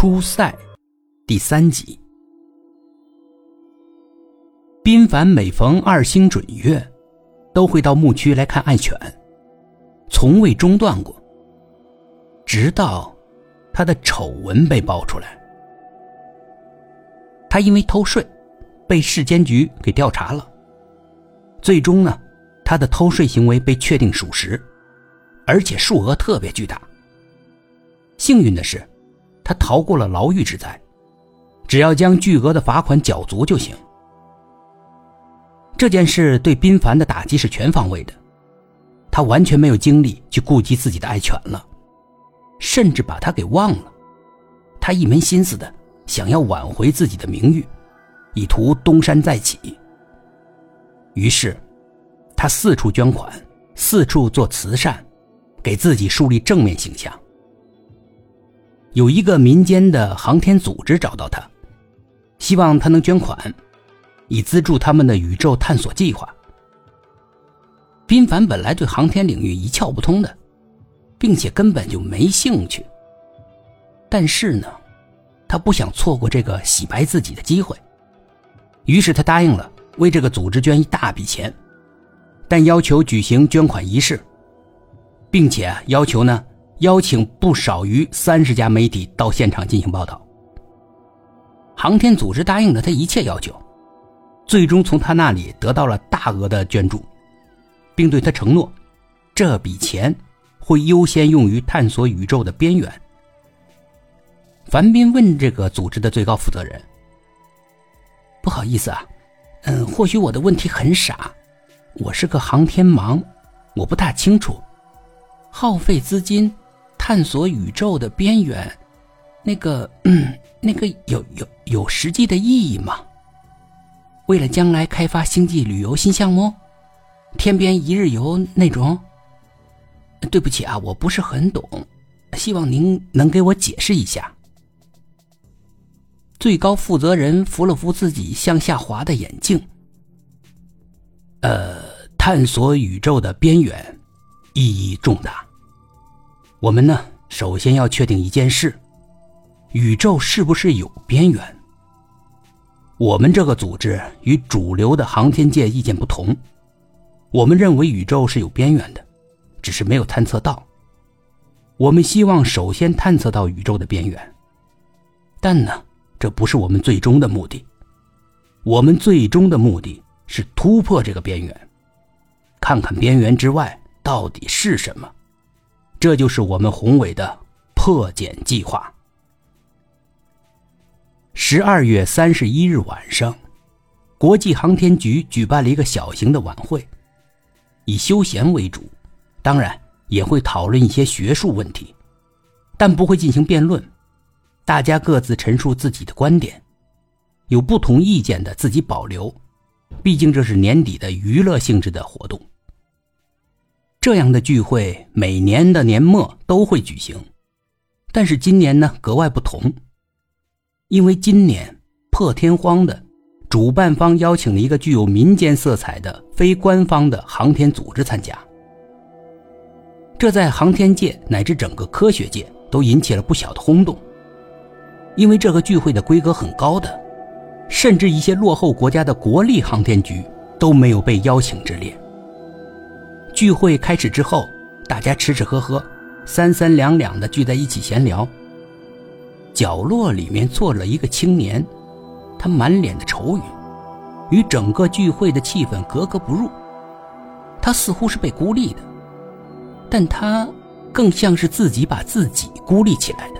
初赛第三集。宾凡每逢二星准月，都会到牧区来看爱犬，从未中断过。直到他的丑闻被爆出来，他因为偷税，被市监局给调查了。最终呢，他的偷税行为被确定属实，而且数额特别巨大。幸运的是。他逃过了牢狱之灾，只要将巨额的罚款缴足就行。这件事对宾凡的打击是全方位的，他完全没有精力去顾及自己的爱犬了，甚至把他给忘了。他一门心思的想要挽回自己的名誉，以图东山再起。于是，他四处捐款，四处做慈善，给自己树立正面形象。有一个民间的航天组织找到他，希望他能捐款，以资助他们的宇宙探索计划。宾凡本来对航天领域一窍不通的，并且根本就没兴趣。但是呢，他不想错过这个洗白自己的机会，于是他答应了为这个组织捐一大笔钱，但要求举行捐款仪式，并且要求呢。邀请不少于三十家媒体到现场进行报道。航天组织答应了他一切要求，最终从他那里得到了大额的捐助，并对他承诺，这笔钱会优先用于探索宇宙的边缘。樊斌问这个组织的最高负责人：“不好意思啊，嗯，或许我的问题很傻，我是个航天盲，我不大清楚，耗费资金。”探索宇宙的边缘，那个，嗯，那个有有有实际的意义吗？为了将来开发星际旅游新项目，天边一日游那种？对不起啊，我不是很懂，希望您能给我解释一下。最高负责人扶了扶自己向下滑的眼镜。呃，探索宇宙的边缘，意义重大。我们呢，首先要确定一件事：宇宙是不是有边缘？我们这个组织与主流的航天界意见不同，我们认为宇宙是有边缘的，只是没有探测到。我们希望首先探测到宇宙的边缘，但呢，这不是我们最终的目的。我们最终的目的是突破这个边缘，看看边缘之外到底是什么。这就是我们宏伟的破茧计划。十二月三十一日晚上，国际航天局举办了一个小型的晚会，以休闲为主，当然也会讨论一些学术问题，但不会进行辩论。大家各自陈述自己的观点，有不同意见的自己保留，毕竟这是年底的娱乐性质的活动。这样的聚会每年的年末都会举行，但是今年呢格外不同，因为今年破天荒的，主办方邀请了一个具有民间色彩的非官方的航天组织参加，这在航天界乃至整个科学界都引起了不小的轰动，因为这个聚会的规格很高的，甚至一些落后国家的国立航天局都没有被邀请之列。聚会开始之后，大家吃吃喝喝，三三两两的聚在一起闲聊。角落里面坐了一个青年，他满脸的愁云，与整个聚会的气氛格格不入。他似乎是被孤立的，但他更像是自己把自己孤立起来的。